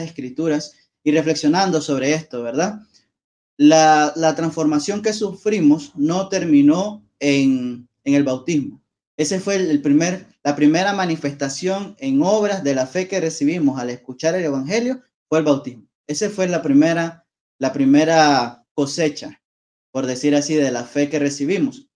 escrituras y reflexionando sobre esto, ¿verdad? La, transformación que sufrimos no terminó en, el bautismo. Ese fue el primer, la primera manifestación en obras de la fe que recibimos al escuchar el Evangelio, fue el bautismo. Esa fue la primera, la primera cosecha, por decir así, de la fe que recibimos.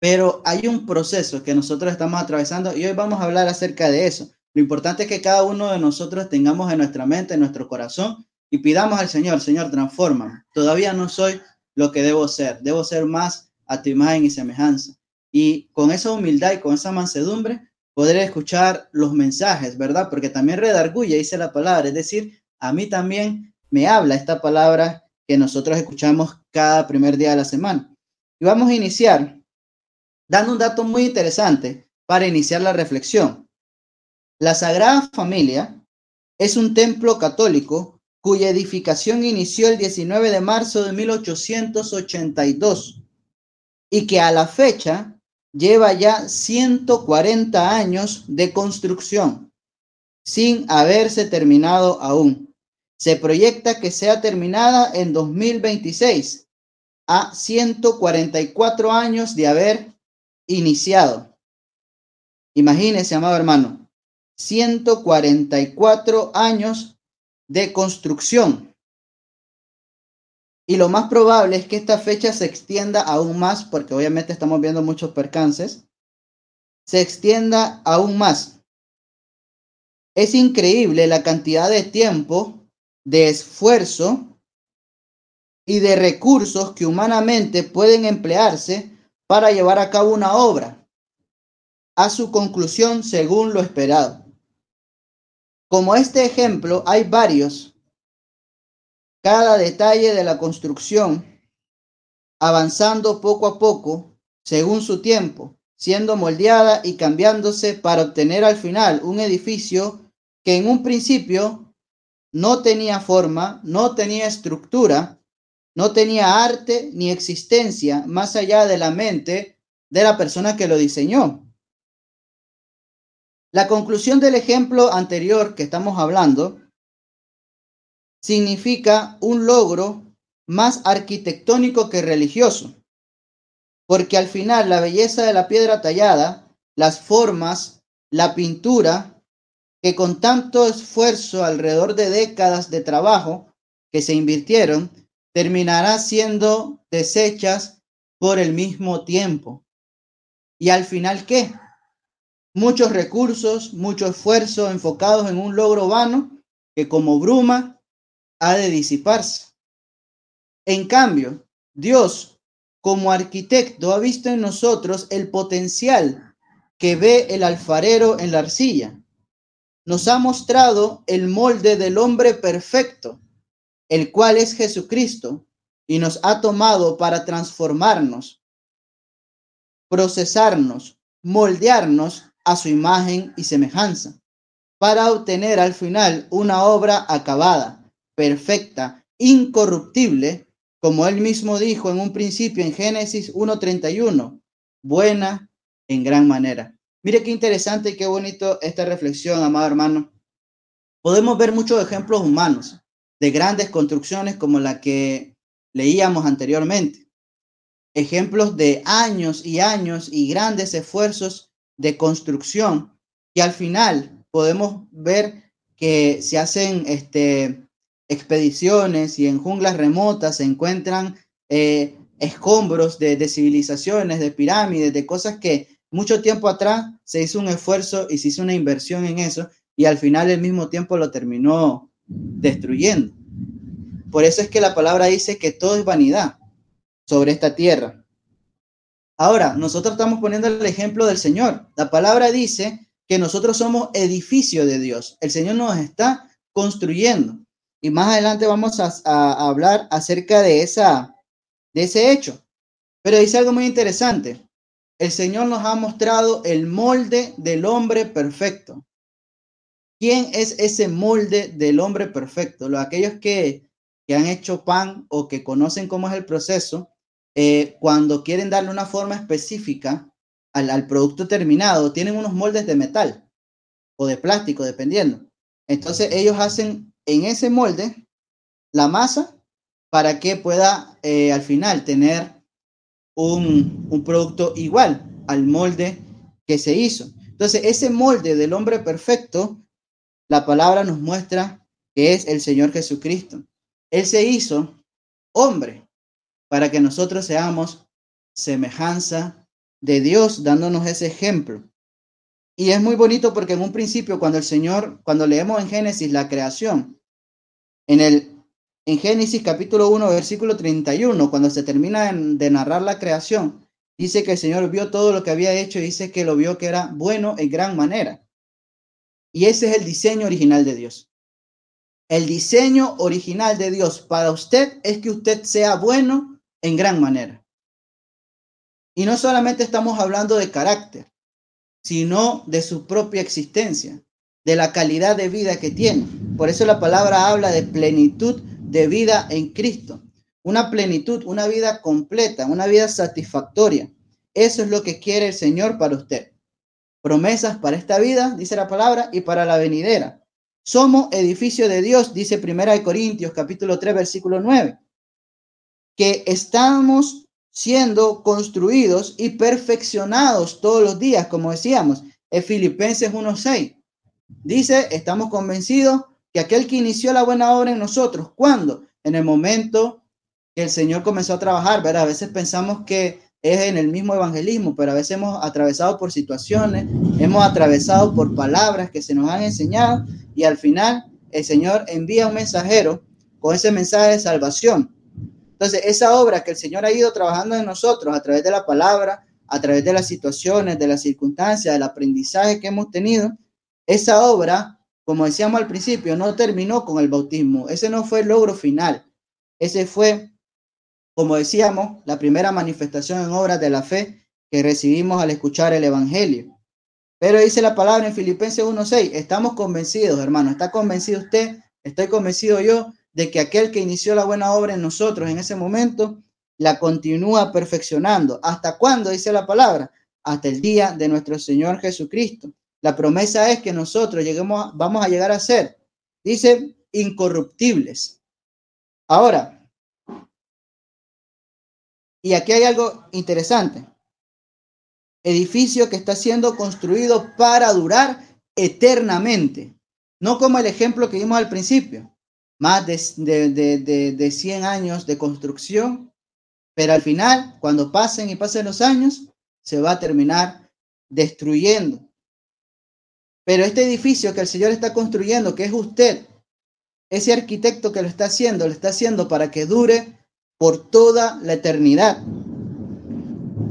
Pero hay un proceso que nosotros estamos atravesando y hoy vamos a hablar acerca de eso. Lo importante es que cada uno de nosotros tengamos en nuestra mente, en nuestro corazón y pidamos al Señor, Señor, transforma. Todavía no soy lo que debo ser. Debo ser más a tu imagen y semejanza. Y con esa humildad y con esa mansedumbre poder escuchar los mensajes, ¿verdad? Porque también redarguye, dice la palabra, es decir, a mí también me habla esta palabra que nosotros escuchamos cada primer día de la semana. Y vamos a iniciar dando un dato muy interesante para iniciar la reflexión. La Sagrada Familia es un templo católico cuya edificación inició el 19 de marzo de 1882 y que a la fecha lleva ya 140 años de construcción sin haberse terminado aún. Se proyecta que sea terminada en 2026, a 144 años de haber iniciado. Imagínese, amado hermano, 144 años de construcción y lo más probable es que esta fecha se extienda aún más, porque obviamente estamos viendo muchos percances, se extienda aún más. Es increíble la cantidad de tiempo, de esfuerzo y de recursos que humanamente pueden emplearse para llevar a cabo una obra a su conclusión según lo esperado. Como este ejemplo, hay varios cada detalle de la construcción, avanzando poco a poco, según su tiempo, siendo moldeada y cambiándose para obtener al final un edificio que en un principio no tenía forma, no tenía estructura, no tenía arte ni existencia más allá de la mente de la persona que lo diseñó. La conclusión del ejemplo anterior que estamos hablando significa un logro más arquitectónico que religioso, porque al final la belleza de la piedra tallada, las formas, la pintura, que con tanto esfuerzo alrededor de décadas de trabajo que se invirtieron, terminará siendo desechas por el mismo tiempo. ¿Y al final qué? Muchos recursos, mucho esfuerzo enfocados en un logro vano que como bruma ha de disiparse. En cambio, Dios, como arquitecto, ha visto en nosotros el potencial que ve el alfarero en la arcilla. Nos ha mostrado el molde del hombre perfecto, el cual es Jesucristo, y nos ha tomado para transformarnos, procesarnos, moldearnos a su imagen y semejanza, para obtener al final una obra acabada perfecta, incorruptible, como él mismo dijo en un principio en Génesis 1.31, buena en gran manera. Mire qué interesante y qué bonito esta reflexión, amado hermano. Podemos ver muchos ejemplos humanos de grandes construcciones como la que leíamos anteriormente. Ejemplos de años y años y grandes esfuerzos de construcción que al final podemos ver que se hacen este, expediciones y en junglas remotas se encuentran eh, escombros de, de, civilizaciones, de pirámides, de cosas que mucho tiempo atrás se hizo un esfuerzo y se hizo una inversión en eso y al final el mismo tiempo lo terminó destruyendo. Por eso es que la palabra dice que todo es vanidad sobre esta tierra. Ahora, nosotros estamos poniendo el ejemplo del Señor. La palabra dice que nosotros somos edificio de Dios. El Señor nos está construyendo. Y más adelante vamos a, hablar acerca de, esa, de ese hecho. Pero dice algo muy interesante. El Señor nos ha mostrado el molde del hombre perfecto. ¿Quién es ese molde del hombre perfecto? Los, aquellos que, que han hecho pan o que conocen cómo es el proceso, eh, cuando quieren darle una forma específica al, al producto terminado, tienen unos moldes de metal o de plástico, dependiendo. Entonces ellos hacen en ese molde la masa para que pueda eh, al final tener un, un producto igual al molde que se hizo. Entonces, ese molde del hombre perfecto, la palabra nos muestra que es el Señor Jesucristo. Él se hizo hombre para que nosotros seamos semejanza de Dios, dándonos ese ejemplo. Y es muy bonito porque en un principio, cuando el Señor, cuando leemos en Génesis la creación, en el en Génesis capítulo 1, versículo 31, cuando se termina de narrar la creación, dice que el Señor vio todo lo que había hecho y dice que lo vio que era bueno en gran manera. Y ese es el diseño original de Dios. El diseño original de Dios para usted es que usted sea bueno en gran manera. Y no solamente estamos hablando de carácter, sino de su propia existencia, de la calidad de vida que tiene. Por eso la palabra habla de plenitud de vida en Cristo. Una plenitud, una vida completa, una vida satisfactoria. Eso es lo que quiere el Señor para usted. Promesas para esta vida, dice la palabra, y para la venidera. Somos edificio de Dios, dice Primera de Corintios capítulo 3 versículo 9, que estamos siendo construidos y perfeccionados todos los días, como decíamos, en Filipenses 1.6. Dice, estamos convencidos que aquel que inició la buena obra en nosotros, ¿cuándo? En el momento que el Señor comenzó a trabajar, ¿verdad? A veces pensamos que es en el mismo evangelismo, pero a veces hemos atravesado por situaciones, hemos atravesado por palabras que se nos han enseñado y al final el Señor envía un mensajero con ese mensaje de salvación. Entonces, esa obra que el Señor ha ido trabajando en nosotros a través de la palabra, a través de las situaciones, de las circunstancias, del aprendizaje que hemos tenido, esa obra como decíamos al principio, no terminó con el bautismo. Ese no fue el logro final. Ese fue, como decíamos, la primera manifestación en obras de la fe que recibimos al escuchar el Evangelio. Pero dice la palabra en Filipenses 1.6, estamos convencidos, hermano, ¿está convencido usted? Estoy convencido yo de que aquel que inició la buena obra en nosotros en ese momento, la continúa perfeccionando. ¿Hasta cuándo? Dice la palabra. Hasta el día de nuestro Señor Jesucristo. La promesa es que nosotros lleguemos, vamos a llegar a ser, dice, incorruptibles. Ahora, y aquí hay algo interesante. Edificio que está siendo construido para durar eternamente. No como el ejemplo que vimos al principio. Más de, de, de 100 años de construcción. Pero al final, cuando pasen y pasen los años, se va a terminar destruyendo. Pero este edificio que el Señor está construyendo, que es usted, ese arquitecto que lo está haciendo, lo está haciendo para que dure por toda la eternidad.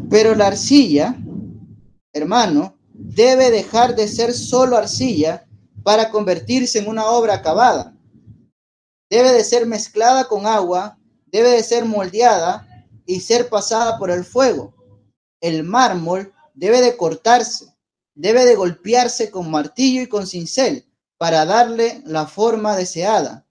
Pero la arcilla, hermano, debe dejar de ser solo arcilla para convertirse en una obra acabada. Debe de ser mezclada con agua, debe de ser moldeada y ser pasada por el fuego. El mármol debe de cortarse, debe de golpearse con martillo y con cincel para darle la forma deseada.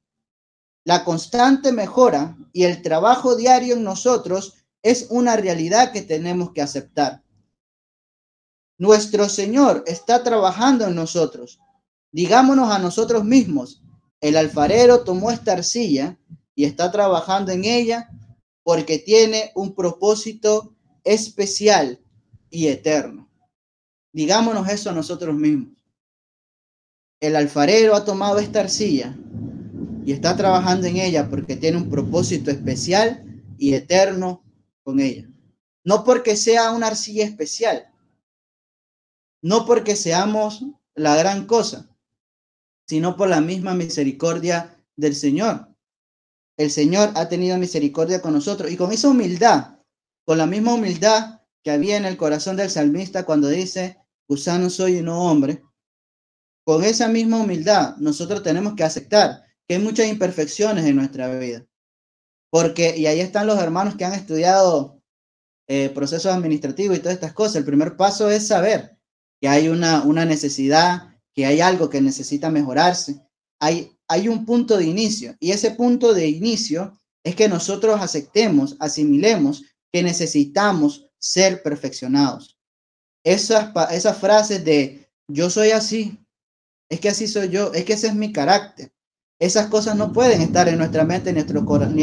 La constante mejora y el trabajo diario en nosotros es una realidad que tenemos que aceptar. Nuestro Señor está trabajando en nosotros. Digámonos a nosotros mismos, el alfarero tomó esta arcilla y está trabajando en ella porque tiene un propósito especial y eterno. Digámonos eso a nosotros mismos. El alfarero ha tomado esta arcilla y está trabajando en ella porque tiene un propósito especial y eterno con ella. No porque sea una arcilla especial, no porque seamos la gran cosa, sino por la misma misericordia del Señor. El Señor ha tenido misericordia con nosotros y con esa humildad, con la misma humildad que había en el corazón del salmista cuando dice, gusano soy y no hombre, con esa misma humildad nosotros tenemos que aceptar que hay muchas imperfecciones en nuestra vida. Porque, y ahí están los hermanos que han estudiado eh, procesos administrativos y todas estas cosas. El primer paso es saber que hay una, una necesidad, que hay algo que necesita mejorarse. Hay, hay un punto de inicio y ese punto de inicio es que nosotros aceptemos, asimilemos que necesitamos ser perfeccionados esas, esas frases de yo soy así, es que así soy yo, es que ese es mi carácter. Esas cosas no pueden estar en nuestra mente ni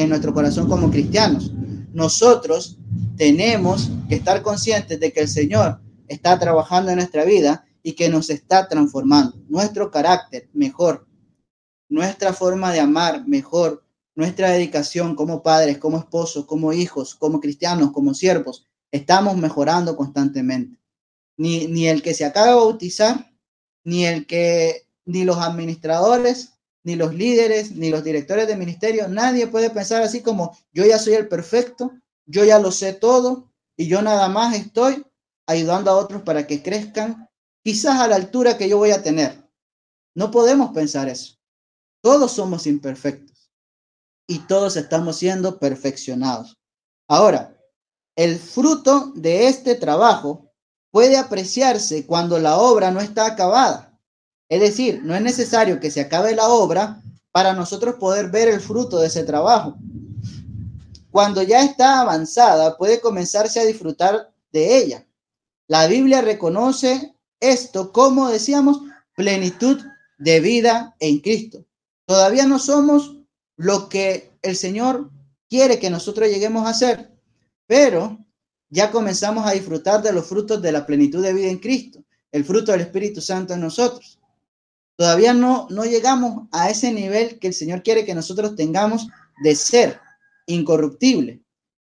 en nuestro corazón como cristianos. Nosotros tenemos que estar conscientes de que el Señor está trabajando en nuestra vida y que nos está transformando. Nuestro carácter mejor, nuestra forma de amar mejor, nuestra dedicación como padres, como esposos, como hijos, como cristianos, como siervos, estamos mejorando constantemente. Ni, ni el que se acaba de bautizar, ni el que, ni los administradores, ni los líderes, ni los directores de ministerio, nadie puede pensar así como yo ya soy el perfecto, yo ya lo sé todo y yo nada más estoy ayudando a otros para que crezcan, quizás a la altura que yo voy a tener. No podemos pensar eso. Todos somos imperfectos y todos estamos siendo perfeccionados. Ahora, el fruto de este trabajo puede apreciarse cuando la obra no está acabada. Es decir, no es necesario que se acabe la obra para nosotros poder ver el fruto de ese trabajo. Cuando ya está avanzada, puede comenzarse a disfrutar de ella. La Biblia reconoce esto como, decíamos, plenitud de vida en Cristo. Todavía no somos lo que el Señor quiere que nosotros lleguemos a ser, pero ya comenzamos a disfrutar de los frutos de la plenitud de vida en Cristo, el fruto del Espíritu Santo en nosotros. Todavía no, no llegamos a ese nivel que el Señor quiere que nosotros tengamos de ser incorruptible,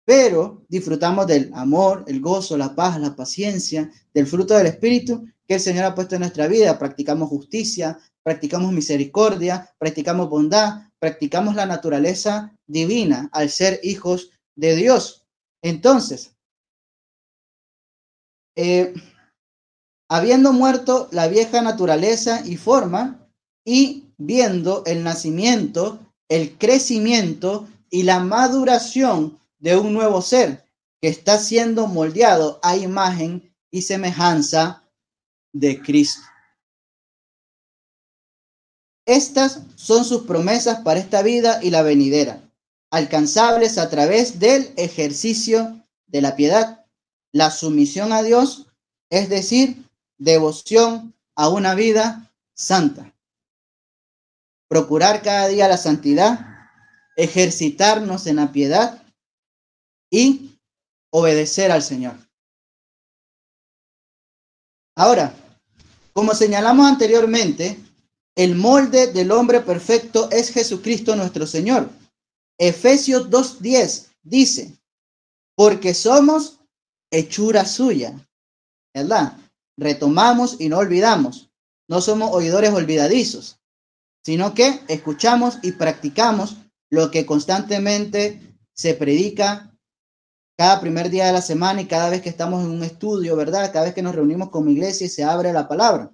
pero disfrutamos del amor, el gozo, la paz, la paciencia, del fruto del Espíritu que el Señor ha puesto en nuestra vida. Practicamos justicia, practicamos misericordia, practicamos bondad, practicamos la naturaleza divina al ser hijos de Dios. Entonces, eh, habiendo muerto la vieja naturaleza y forma, y viendo el nacimiento, el crecimiento y la maduración de un nuevo ser que está siendo moldeado a imagen y semejanza de Cristo. Estas son sus promesas para esta vida y la venidera, alcanzables a través del ejercicio de la piedad, la sumisión a Dios, es decir, devoción a una vida santa. Procurar cada día la santidad, ejercitarnos en la piedad y obedecer al Señor. Ahora, como señalamos anteriormente, el molde del hombre perfecto es Jesucristo nuestro Señor. Efesios 2.10 dice, porque somos hechura suya, ¿verdad? Retomamos y no olvidamos. No somos oidores olvidadizos, sino que escuchamos y practicamos lo que constantemente se predica cada primer día de la semana y cada vez que estamos en un estudio, ¿verdad? Cada vez que nos reunimos como iglesia y se abre la palabra.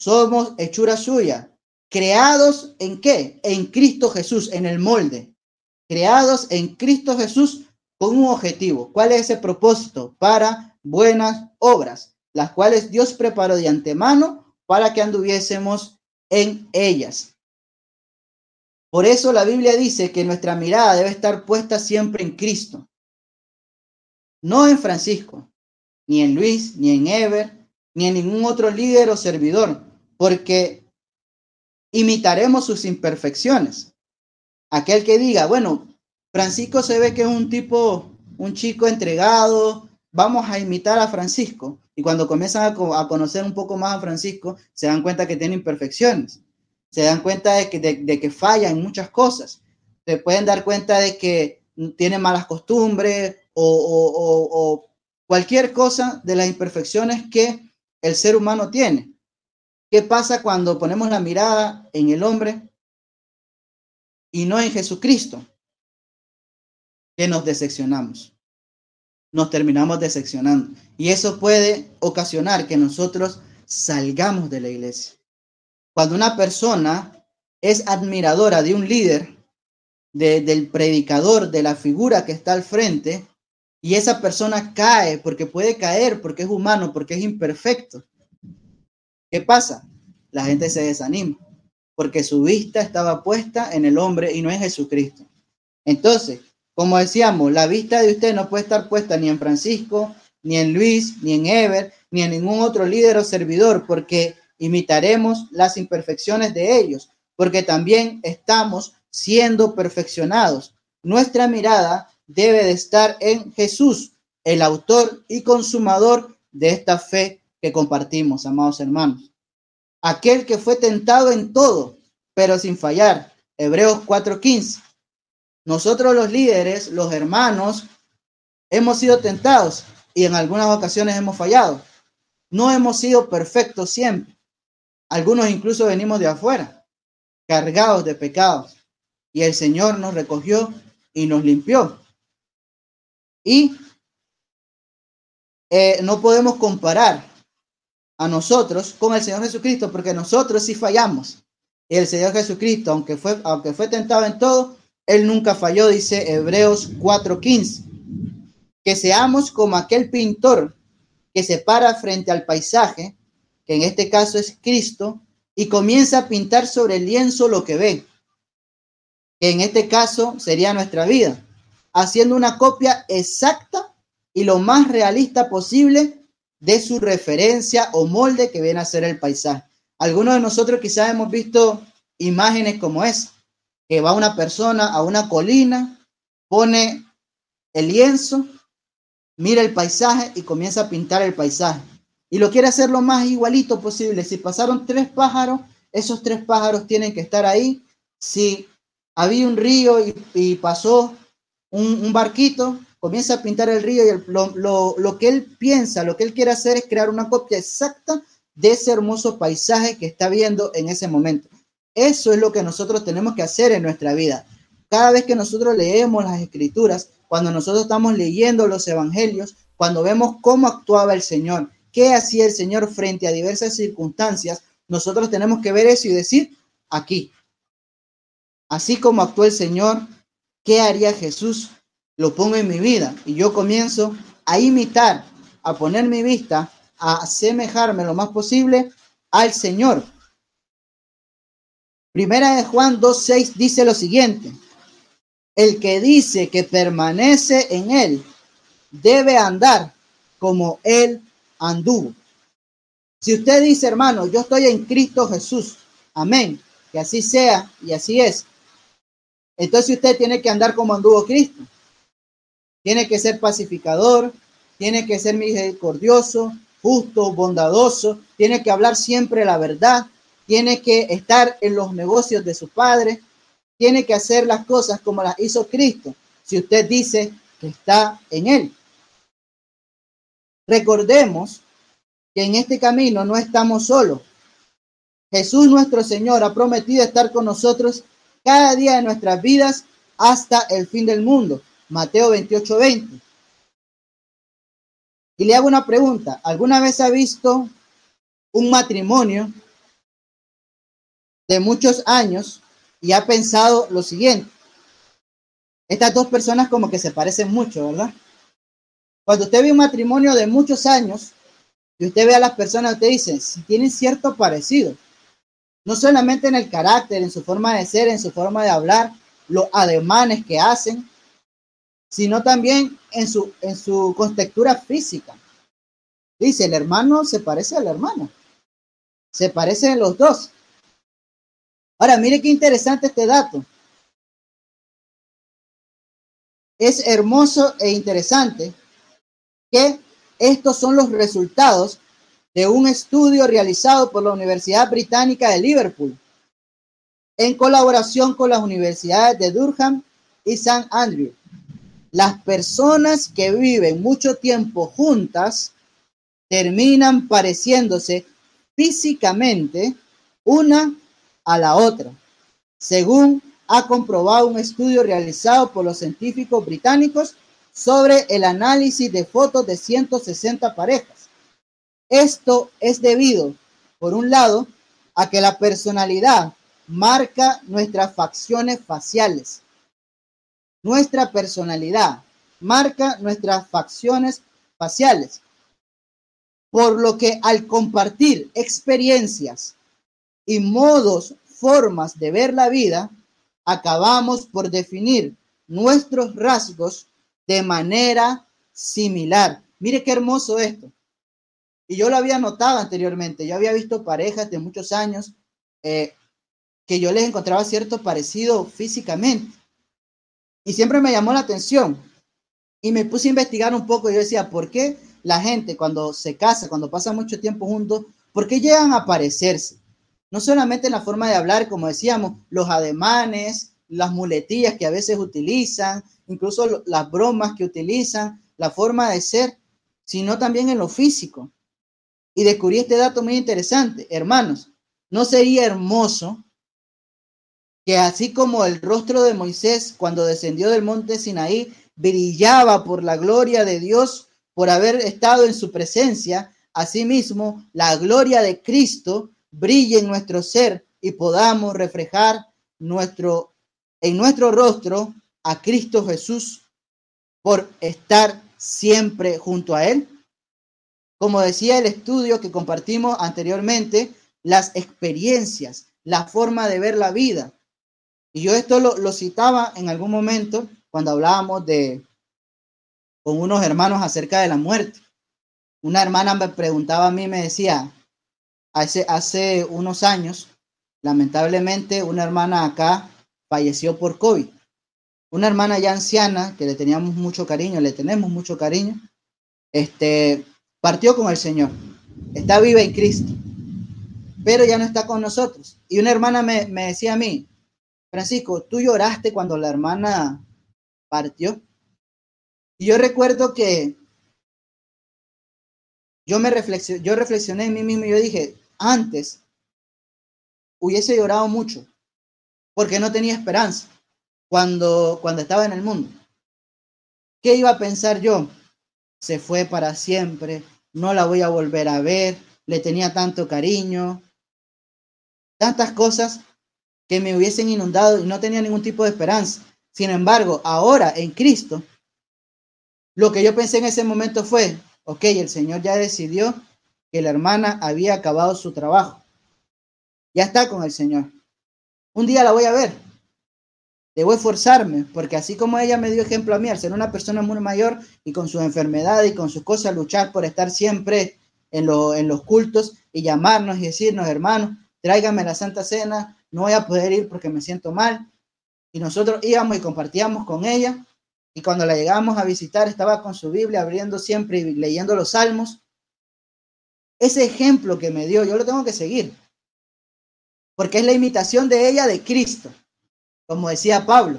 Somos hechura suya, creados en qué? En Cristo Jesús, en el molde. Creados en Cristo Jesús con un objetivo. ¿Cuál es ese propósito? Para buenas obras, las cuales Dios preparó de antemano para que anduviésemos en ellas. Por eso la Biblia dice que nuestra mirada debe estar puesta siempre en Cristo, no en Francisco, ni en Luis, ni en Ever, ni en ningún otro líder o servidor, porque imitaremos sus imperfecciones. Aquel que diga, bueno, Francisco se ve que es un tipo, un chico entregado, vamos a imitar a Francisco. Y cuando comienzan a, conocer un poco más a Francisco, se dan cuenta que tiene imperfecciones, se dan cuenta de que, de, que falla en muchas cosas, se pueden dar cuenta de que tiene malas costumbres o cualquier cosa de las imperfecciones que el ser humano tiene. ¿Qué pasa cuando ponemos la mirada en el hombre y no en Jesucristo? Que nos decepcionamos. Nos terminamos decepcionando. Y eso puede ocasionar que nosotros salgamos de la iglesia. Cuando una persona es admiradora de un líder, del predicador, de la figura que está al frente, y esa persona cae porque puede caer, porque es humano, porque es imperfecto, ¿Qué pasa? La gente se desanima porque su vista estaba puesta en el hombre y no en Jesucristo. Entonces, como decíamos, la vista de usted no puede estar puesta ni en Francisco, ni en Luis, ni en Ever, ni en ningún otro líder o servidor, porque imitaremos las imperfecciones de ellos. porque también estamos siendo perfeccionados. Nuestra mirada debe de estar en Jesús, el autor y consumador de esta fe que compartimos, amados hermanos. Aquel que fue tentado en todo, pero sin fallar. Hebreos 4:15. Nosotros los líderes, los hermanos, hemos sido tentados y en algunas ocasiones hemos fallado. No hemos sido perfectos siempre. Algunos incluso venimos de afuera, cargados de pecados. Y el Señor nos recogió y nos limpió. Y eh, no podemos comparar a nosotros con el Señor Jesucristo, porque nosotros sí fallamos. El Señor Jesucristo, aunque fue, aunque fue tentado en todo, Él nunca falló, dice Hebreos 4:15. Que seamos como aquel pintor que se para frente al paisaje, que en este caso es Cristo, y comienza a pintar sobre el lienzo lo que ve, que en este caso sería nuestra vida, haciendo una copia exacta y lo más realista posible de su referencia o molde que viene a ser el paisaje. Algunos de nosotros quizás hemos visto imágenes como esa, que va una persona a una colina, pone el lienzo, mira el paisaje y comienza a pintar el paisaje. Y lo quiere hacer lo más igualito posible. Si pasaron tres pájaros, esos tres pájaros tienen que estar ahí. Si había un río y, pasó un, barquito, comienza a pintar el río y lo, lo, que él piensa, lo que él quiere hacer es crear una copia exacta de ese hermoso paisaje que está viendo en ese momento. Eso es lo que nosotros tenemos que hacer en nuestra vida. Cada vez que nosotros leemos las escrituras, cuando nosotros estamos leyendo los evangelios, cuando vemos cómo actuaba el Señor, qué hacía el Señor frente a diversas circunstancias, nosotros tenemos que ver eso y decir, aquí, así como actuó el Señor, ¿qué haría Jesús? Lo pongo en mi vida y yo comienzo a imitar, a poner mi vista, a asemejarme lo más posible al Señor. Primera de Juan 2.6 dice lo siguiente, el que dice que permanece en él debe andar como él anduvo. Si usted dice, hermano, yo estoy en Cristo Jesús, amén, que así sea y así es. Entonces usted tiene que andar como anduvo Cristo. Tiene que ser pacificador, tiene que ser misericordioso, justo, bondadoso, tiene que hablar siempre la verdad, tiene que estar en los negocios de su padre, tiene que hacer las cosas como las hizo Cristo, si usted dice que está en Él. Recordemos que en este camino no estamos solos. Jesús nuestro Señor ha prometido estar con nosotros cada día de nuestras vidas hasta el fin del mundo. Mateo 28, 20. Y le hago una pregunta. ¿Alguna vez ha visto un matrimonio de muchos años y ha pensado lo siguiente. Estas dos personas como que se parecen mucho, ¿verdad? Cuando usted ve un matrimonio de muchos años y usted ve a las personas, usted dice, si tienen cierto parecido, no solamente en el carácter, en su forma de ser, en su forma de hablar, los ademanes que hacen, sino también en su, en su contextura física. Dice, el hermano se parece al hermano. Se parecen los dos. Ahora, mire qué interesante este dato. Es hermoso e interesante que estos son los resultados de un estudio realizado por la Universidad Británica de Liverpool en colaboración con las universidades de Durham y St. Andrew. Las personas que viven mucho tiempo juntas terminan pareciéndose físicamente una a la otra, según ha comprobado un estudio realizado por los científicos británicos sobre el análisis de fotos de 160 parejas. Esto es debido, por un lado, a que la personalidad marca nuestras facciones faciales. Nuestra personalidad marca nuestras facciones faciales. Por lo que al compartir experiencias y modos, formas de ver la vida, acabamos por definir nuestros rasgos de manera similar. Mire qué hermoso esto. Y yo lo había notado anteriormente. Yo había visto parejas de muchos años, eh, que yo les encontraba cierto parecido físicamente. Y siempre me llamó la atención. Y me puse a investigar un poco y yo decía, ¿por qué la gente cuando se casa, cuando pasa mucho tiempo juntos, por qué llegan a parecerse? No solamente en la forma de hablar, como decíamos, los ademanes, las muletillas que a veces utilizan, incluso las bromas que utilizan, la forma de ser, sino también en lo físico. Y descubrí este dato muy interesante. Hermanos, ¿no sería hermoso que así como el rostro de Moisés cuando descendió del monte Sinaí brillaba por la gloria de Dios por haber estado en su presencia, asimismo la gloria de Cristo brille en nuestro ser y podamos reflejar nuestro en nuestro rostro a Cristo Jesús por estar siempre junto a él. Como decía el estudio que compartimos anteriormente, las experiencias, la forma de ver la vida. Y yo esto lo, citaba en algún momento cuando hablábamos de con unos hermanos acerca de la muerte. Una hermana me preguntaba a mí, me decía, hace, hace unos años, lamentablemente, una hermana acá falleció por COVID. Una hermana ya anciana, que le teníamos mucho cariño, le tenemos mucho cariño, este, partió con el Señor. Está viva en Cristo, pero ya no está con nosotros. Y una hermana me, decía a mí, Francisco, ¿tú lloraste cuando la hermana partió. Y yo recuerdo que yo me reflexioné, yo reflexioné en mí mismo y yo dije, antes hubiese llorado mucho porque no tenía esperanza cuando, cuando estaba en el mundo. ¿Qué iba a pensar yo? Se fue para siempre, no la voy a volver a ver, le tenía tanto cariño, tantas cosas que me hubiesen inundado y no tenía ningún tipo de esperanza. Sin embargo, ahora en Cristo, lo que yo pensé en ese momento fue, ok, el Señor ya decidió que la hermana había acabado su trabajo. Ya está con el Señor. Un día la voy a ver. Debo esforzarme, porque así como ella me dio ejemplo a mí, al ser una persona muy mayor y con su enfermedad y con sus cosas, luchar por estar siempre en, en los cultos y llamarnos y decirnos, hermanos, tráigame la Santa Cena, no voy a poder ir porque me siento mal, y nosotros íbamos y compartíamos con ella. Y cuando la llegamos a visitar, estaba con su Biblia abriendo siempre y leyendo los salmos. Ese ejemplo que me dio, yo lo tengo que seguir. Porque es la imitación de ella de Cristo. Como decía Pablo,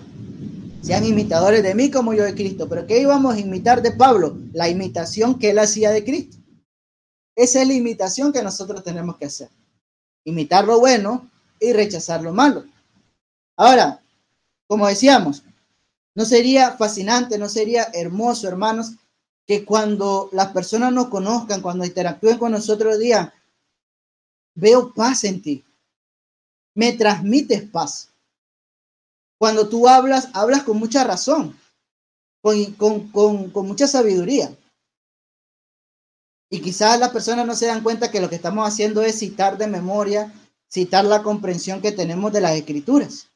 sean imitadores de mí como yo de Cristo. Pero ¿qué íbamos a imitar de Pablo? La imitación que él hacía de Cristo. Esa es la imitación que nosotros tenemos que hacer. Imitar lo bueno y rechazar lo malo. Ahora, como decíamos, no sería fascinante, no sería hermoso, hermanos, que cuando las personas nos conozcan, cuando interactúen con nosotros, digan, veo paz en ti, me transmites paz. Cuando tú hablas, hablas con mucha razón, con, con mucha sabiduría. Y quizás las personas no se dan cuenta que lo que estamos haciendo es citar de memoria, citar la comprensión que tenemos de las escrituras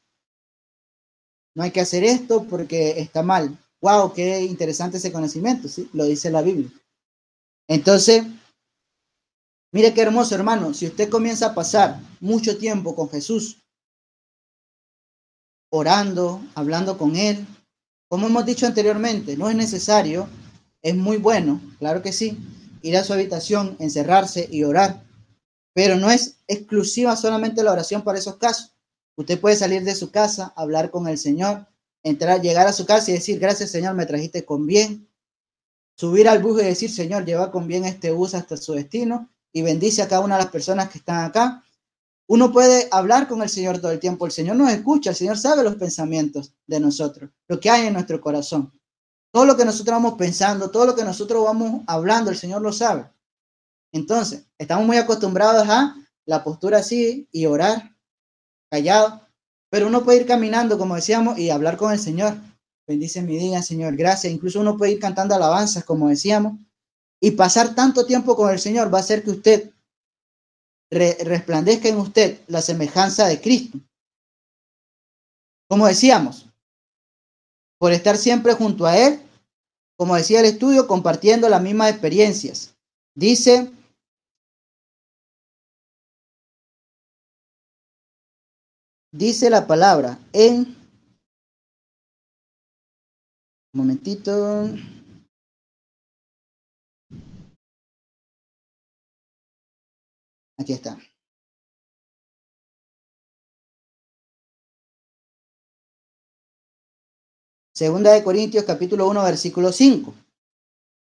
no hay que hacer esto porque está mal. Wow, qué interesante ese conocimiento, ¿sí? Lo dice la Biblia. Entonces, mire qué hermoso, hermano. Si usted comienza a pasar mucho tiempo con Jesús, orando, hablando con Él, como hemos dicho anteriormente, no es necesario, es muy bueno, claro que sí, ir a su habitación, encerrarse y orar, pero no es exclusiva solamente la oración para esos casos. Usted puede salir de su casa, hablar con el Señor, entrar, llegar a su casa y decir, gracias Señor, me trajiste con bien. Subir al bus y decir, Señor, lleva con bien este bus hasta su destino y bendice a cada una de las personas que están acá. Uno puede hablar con el Señor todo el tiempo. El Señor nos escucha, el Señor sabe los pensamientos de nosotros, lo que hay en nuestro corazón. Todo lo que nosotros vamos pensando, todo lo que nosotros vamos hablando, el Señor lo sabe. Entonces, estamos muy acostumbrados a la postura así y orar callado, pero uno puede ir caminando, como decíamos, y hablar con el Señor. Bendice mi día, Señor, gracias. Incluso uno puede ir cantando alabanzas, como decíamos, y pasar tanto tiempo con el Señor va a hacer que usted resplandezca en usted la semejanza de Cristo. Como decíamos, por estar siempre junto a Él, como decía el estudio, compartiendo las mismas experiencias. Dice dice la palabra en... Un momentito. Aquí está. Segunda de Corintios capítulo 1 versículo 5.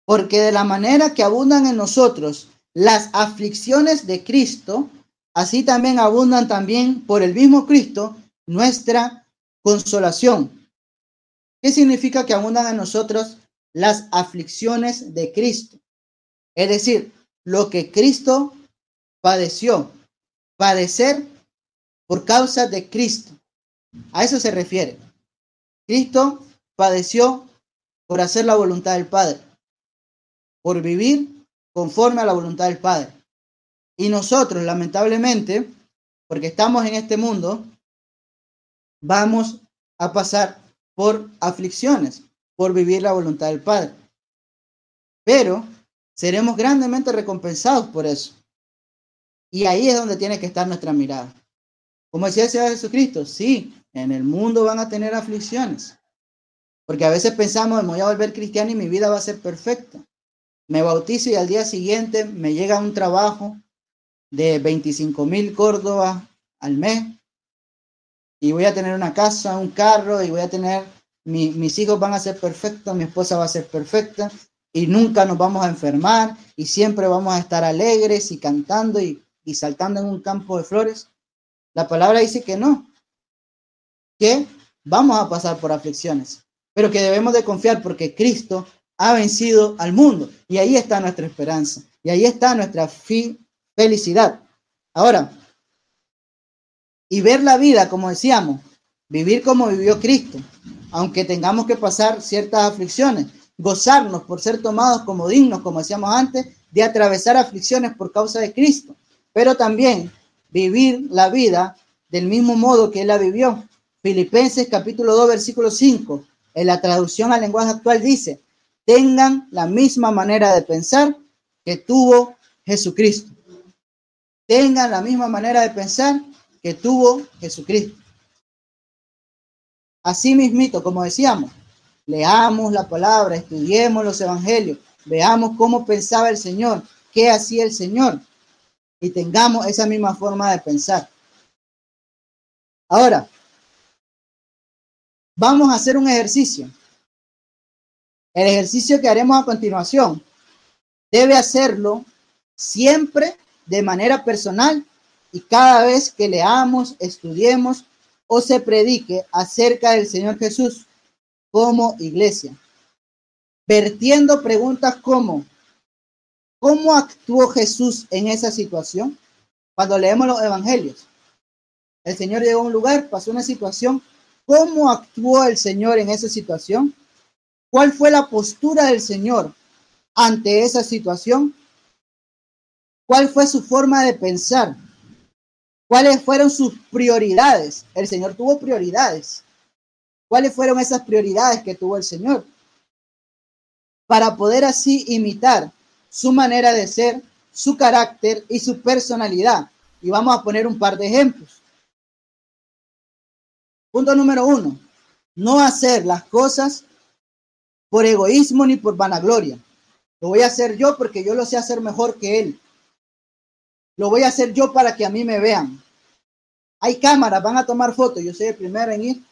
Porque de la manera que abundan en nosotros las aflicciones de Cristo, así también abundan también por el mismo Cristo nuestra consolación. ¿Qué significa que abundan en nosotros las aflicciones de Cristo? Es decir, lo que Cristo padeció, padecer por causa de Cristo. A eso se refiere. Cristo padeció por hacer la voluntad del Padre, por vivir conforme a la voluntad del Padre. Y nosotros, lamentablemente, porque estamos en este mundo, vamos a pasar por aflicciones, por vivir la voluntad del Padre. Pero seremos grandemente recompensados por eso. Y ahí es donde tiene que estar nuestra mirada. Como decía el Señor Jesucristo, sí, en el mundo van a tener aflicciones. Porque a veces pensamos, me voy a volver cristiano y mi vida va a ser perfecta. Me bautizo y al día siguiente me llega un trabajo de 25 mil Córdoba al mes y voy a tener una casa, un carro y voy a tener, mis hijos van a ser perfectos, mi esposa va a ser perfecta y nunca nos vamos a enfermar y siempre vamos a estar alegres y cantando y, y saltando en un campo de flores. La palabra dice que no, que vamos a pasar por aflicciones, pero que debemos de confiar porque Cristo ha vencido al mundo y ahí está nuestra esperanza y ahí está nuestra felicidad. Ahora, y ver la vida, como decíamos, vivir como vivió Cristo, aunque tengamos que pasar ciertas aflicciones, gozarnos por ser tomados como dignos, como decíamos antes, de atravesar aflicciones por causa de Cristo, pero también vivir la vida del mismo modo que Él la vivió. Filipenses capítulo 2, versículo 5, en la traducción al lenguaje actual dice, tengan la misma manera de pensar que tuvo Jesucristo tengan la misma manera de pensar que tuvo Jesucristo. Así mismito, como decíamos, leamos la palabra, estudiemos los evangelios, veamos cómo pensaba el Señor, qué hacía el Señor y tengamos esa misma forma de pensar. Ahora, vamos a hacer un ejercicio. El ejercicio que haremos a continuación debe hacerlo siempre de manera personal y cada vez que leamos, estudiemos o se predique acerca del Señor Jesús como iglesia, vertiendo preguntas como, ¿cómo actuó Jesús en esa situación? Cuando leemos los evangelios, el Señor llegó a un lugar, pasó una situación, ¿cómo actuó el Señor en esa situación? ¿Cuál fue la postura del Señor ante esa situación? ¿Cuál fue su forma de pensar? ¿Cuáles fueron sus prioridades? El Señor tuvo prioridades. ¿Cuáles fueron esas prioridades que tuvo el Señor? Para poder así imitar su manera de ser, su carácter y su personalidad. Y vamos a poner un par de ejemplos. Punto número uno, no hacer las cosas por egoísmo ni por vanagloria. Lo voy a hacer yo porque yo lo sé hacer mejor que él. Lo voy a hacer yo para que a mí me vean. Hay cámaras, van a tomar fotos. Yo soy el primero en ir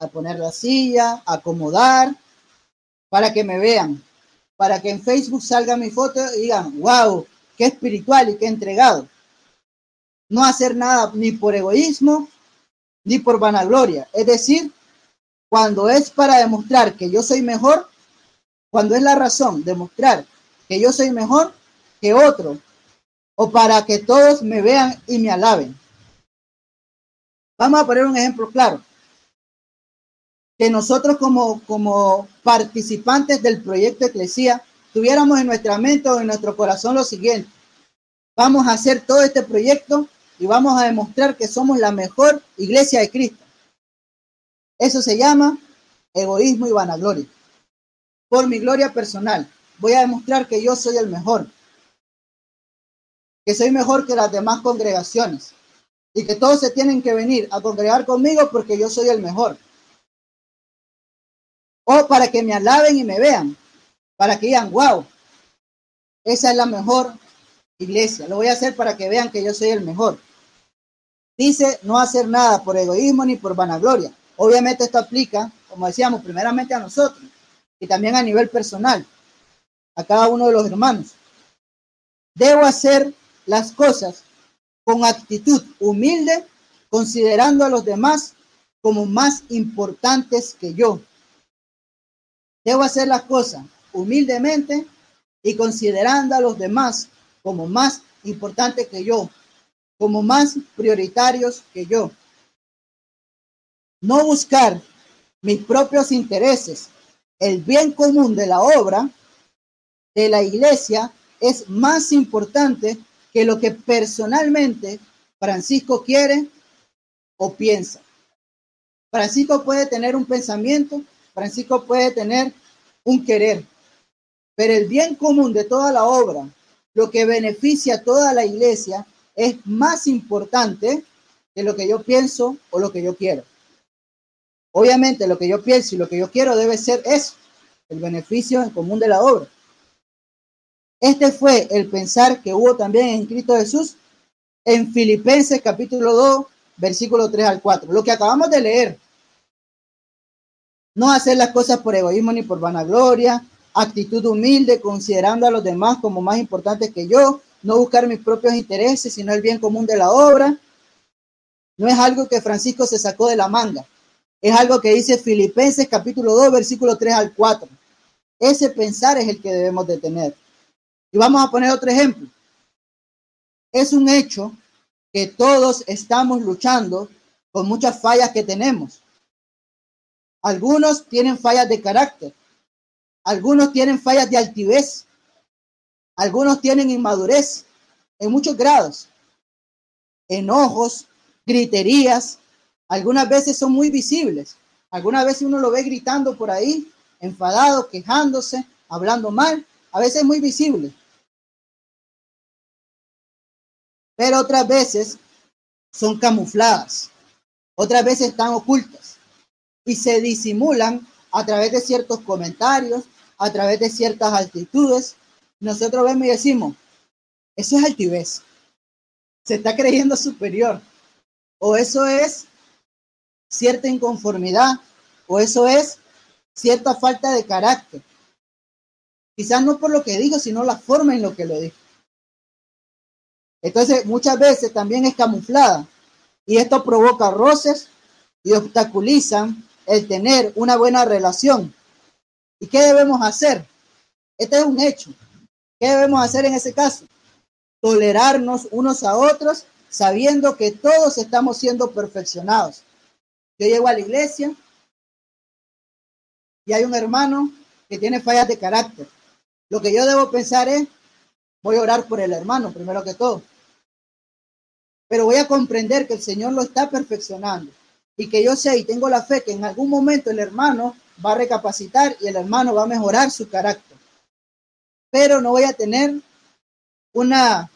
a poner la silla, acomodar, para que me vean. Para que en Facebook salga mi foto y digan, wow, qué espiritual y qué entregado. No hacer nada ni por egoísmo ni por vanagloria. Es decir, cuando es para demostrar que yo soy mejor, cuando es la razón, demostrar que yo soy mejor que otro, o para que todos me vean y me alaben. Vamos a poner un ejemplo claro. Que nosotros como, como participantes del proyecto Eclesia tuviéramos en nuestra mente o en nuestro corazón lo siguiente. Vamos a hacer todo este proyecto y vamos a demostrar que somos la mejor iglesia de Cristo. Eso se llama egoísmo y vanagloria. Por mi gloria personal, voy a demostrar que yo soy el mejor, que soy mejor que las demás congregaciones, y que todos se tienen que venir a congregar conmigo porque yo soy el mejor. O para que me alaben y me vean, para que digan, wow, esa es la mejor iglesia. Lo voy a hacer para que vean que yo soy el mejor. Dice no hacer nada por egoísmo ni por vanagloria. Obviamente esto aplica, como decíamos, primeramente a nosotros y también a nivel personal, a cada uno de los hermanos. Debo hacer las cosas con actitud humilde, considerando a los demás como más importantes que yo. Debo hacer las cosas humildemente y considerando a los demás como más importantes que yo, como más prioritarios que yo. No buscar mis propios intereses, el bien común de la obra de la iglesia es más importante que lo que personalmente Francisco quiere o piensa. Francisco puede tener un pensamiento, Francisco puede tener un querer, pero el bien común de toda la obra, lo que beneficia a toda la iglesia, es más importante que lo que yo pienso o lo que yo quiero. Obviamente lo que yo pienso y lo que yo quiero debe ser eso, el beneficio en común de la obra. Este fue el pensar que hubo también en Cristo Jesús en Filipenses capítulo 2, versículo 3 al 4. Lo que acabamos de leer. No hacer las cosas por egoísmo ni por vanagloria, actitud humilde, considerando a los demás como más importantes que yo, no buscar mis propios intereses, sino el bien común de la obra. No es algo que Francisco se sacó de la manga. Es algo que dice Filipenses capítulo 2, versículo 3 al 4. Ese pensar es el que debemos de tener. Y vamos a poner otro ejemplo. Es un hecho que todos estamos luchando con muchas fallas que tenemos. Algunos tienen fallas de carácter, algunos tienen fallas de altivez, algunos tienen inmadurez en muchos grados, enojos, griterías, algunas veces son muy visibles, algunas veces uno lo ve gritando por ahí, enfadado, quejándose, hablando mal, a veces muy visible. Pero otras veces son camufladas, otras veces están ocultas y se disimulan a través de ciertos comentarios, a través de ciertas actitudes. Nosotros vemos y decimos, eso es altivez, se está creyendo superior, o eso es cierta inconformidad, o eso es cierta falta de carácter. Quizás no por lo que dijo, sino la forma en lo que lo dijo. Entonces, muchas veces también es camuflada y esto provoca roces y obstaculizan el tener una buena relación. ¿Y qué debemos hacer? Este es un hecho. ¿Qué debemos hacer en ese caso? Tolerarnos unos a otros sabiendo que todos estamos siendo perfeccionados. Yo llego a la iglesia y hay un hermano que tiene fallas de carácter. Lo que yo debo pensar es, voy a orar por el hermano, primero que todo. Pero voy a comprender que el Señor lo está perfeccionando y que yo sé y tengo la fe que en algún momento el hermano va a recapacitar y el hermano va a mejorar su carácter. Pero no voy a tener una,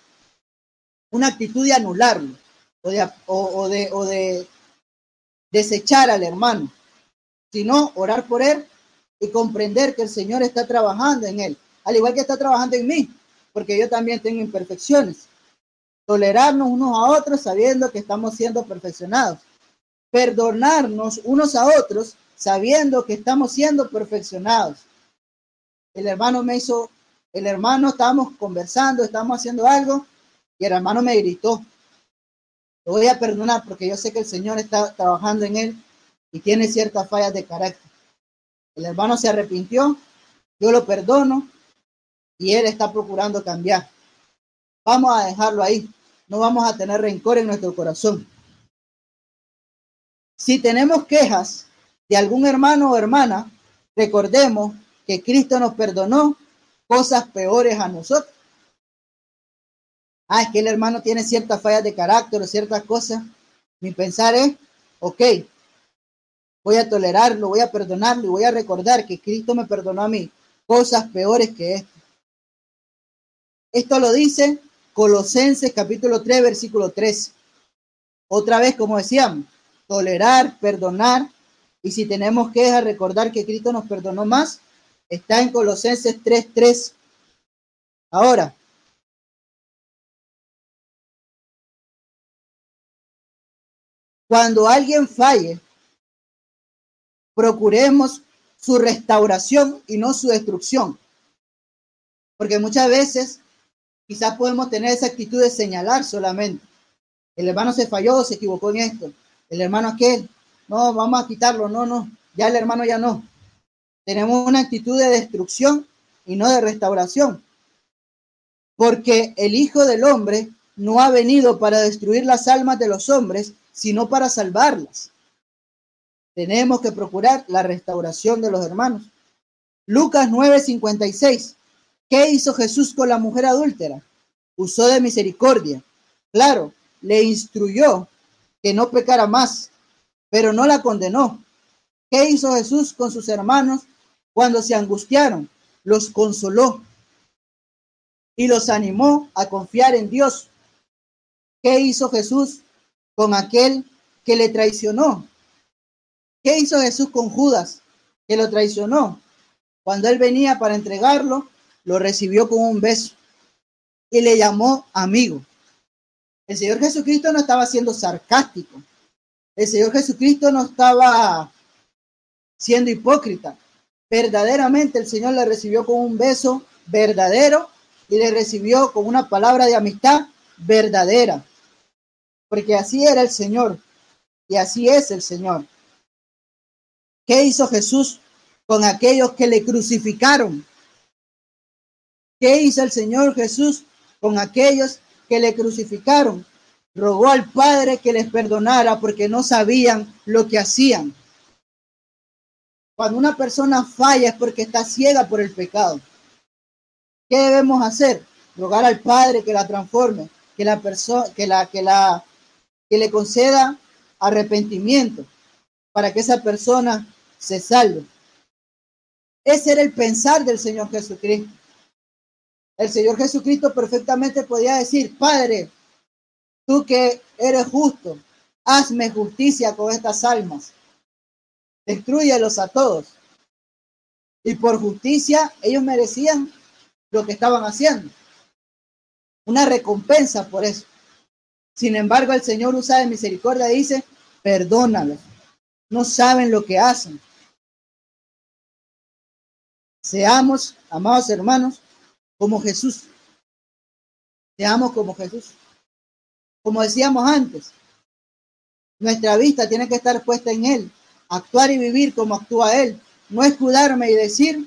una actitud de anularlo o de, o de, o de desechar al hermano, sino orar por él y comprender que el Señor está trabajando en él al igual que está trabajando en mí, porque yo también tengo imperfecciones. Tolerarnos unos a otros sabiendo que estamos siendo perfeccionados. Perdonarnos unos a otros sabiendo que estamos siendo perfeccionados. El hermano me hizo, el hermano estábamos conversando, estábamos haciendo algo y el hermano me gritó. Lo voy a perdonar porque yo sé que el Señor está trabajando en él y tiene ciertas fallas de carácter. El hermano se arrepintió, yo lo perdono y Él está procurando cambiar. Vamos a dejarlo ahí. No vamos a tener rencor en nuestro corazón. Si tenemos quejas de algún hermano o hermana, recordemos que Cristo nos perdonó cosas peores a nosotros. Ah, es que el hermano tiene ciertas fallas de carácter o ciertas cosas. Mi pensar es, ok, voy a tolerarlo, voy a perdonarlo y voy a recordar que Cristo me perdonó a mí cosas peores que esto. Esto lo dice Colosenses capítulo 3, versículo 3. Otra vez, como decíamos, tolerar, perdonar, y si tenemos que recordar que Cristo nos perdonó más, está en Colosenses 3:3. Ahora, cuando alguien falle, procuremos su restauración y no su destrucción. Porque muchas veces quizás podemos tener esa actitud de señalar solamente. El hermano se falló, se equivocó en esto. El hermano aquel, no, vamos a quitarlo, no, no, ya el hermano ya no. Tenemos una actitud de destrucción y no de restauración. Porque el Hijo del Hombre no ha venido para destruir las almas de los hombres, sino para salvarlas. Tenemos que procurar la restauración de los hermanos. Lucas 9:56. ¿Qué hizo Jesús con la mujer adúltera? Usó de misericordia. Claro, le instruyó que no pecara más, pero no la condenó. ¿Qué hizo Jesús con sus hermanos cuando se angustiaron? Los consoló y los animó a confiar en Dios. ¿Qué hizo Jesús con aquel que le traicionó? ¿Qué hizo Jesús con Judas, que lo traicionó? Cuando él venía para entregarlo, lo recibió con un beso y le llamó amigo. El Señor Jesucristo no estaba siendo sarcástico. El Señor Jesucristo no estaba siendo hipócrita. Verdaderamente el Señor le recibió con un beso verdadero y le recibió con una palabra de amistad verdadera. Porque así era el Señor y así es el Señor. ¿Qué hizo Jesús con aquellos que le crucificaron? ¿Qué hizo el Señor Jesús con aquellos que le crucificaron? Rogó al Padre que les perdonara porque no sabían lo que hacían. Cuando una persona falla es porque está ciega por el pecado. ¿Qué debemos hacer? Rogar al Padre que la transforme, que la persona, que la, que la, que le conceda arrepentimiento para que esa persona se salve. Ese era el pensar del Señor Jesucristo. El Señor Jesucristo perfectamente podía decir, Padre, tú que eres justo, hazme justicia con estas almas. Destruyelos a todos. Y por justicia ellos merecían lo que estaban haciendo. Una recompensa por eso. Sin embargo, el Señor usa de misericordia y dice, perdónalos. No saben lo que hacen. Seamos, amados hermanos, como Jesús. Seamos como Jesús. Como decíamos antes, nuestra vista tiene que estar puesta en Él, actuar y vivir como actúa Él, no escudarme y decir,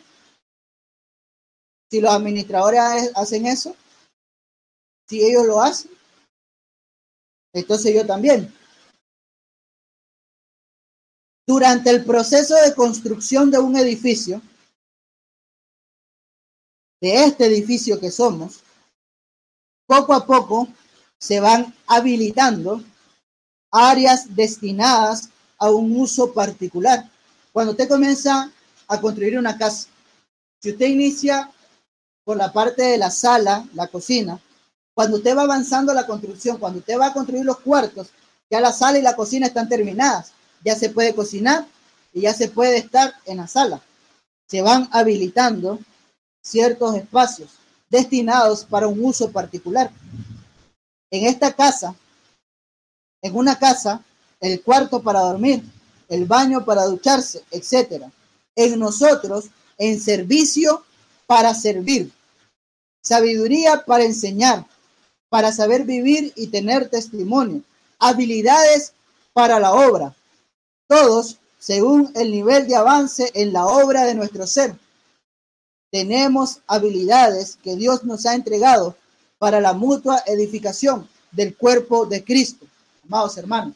si los administradores hacen eso, si ellos lo hacen, entonces yo también. Durante el proceso de construcción de un edificio, de este edificio que somos, poco a poco se van habilitando áreas destinadas a un uso particular. Cuando usted comienza a construir una casa, si usted inicia por la parte de la sala, la cocina, cuando usted va avanzando la construcción, cuando usted va a construir los cuartos, ya la sala y la cocina están terminadas, ya se puede cocinar y ya se puede estar en la sala. Se van habilitando ciertos espacios destinados para un uso particular. En esta casa, en una casa, el cuarto para dormir, el baño para ducharse, etcétera. En nosotros, en servicio para servir, sabiduría para enseñar, para saber vivir y tener testimonio, habilidades para la obra, todos según el nivel de avance en la obra de nuestro ser tenemos habilidades que Dios nos ha entregado para la mutua edificación del cuerpo de Cristo. Amados hermanos,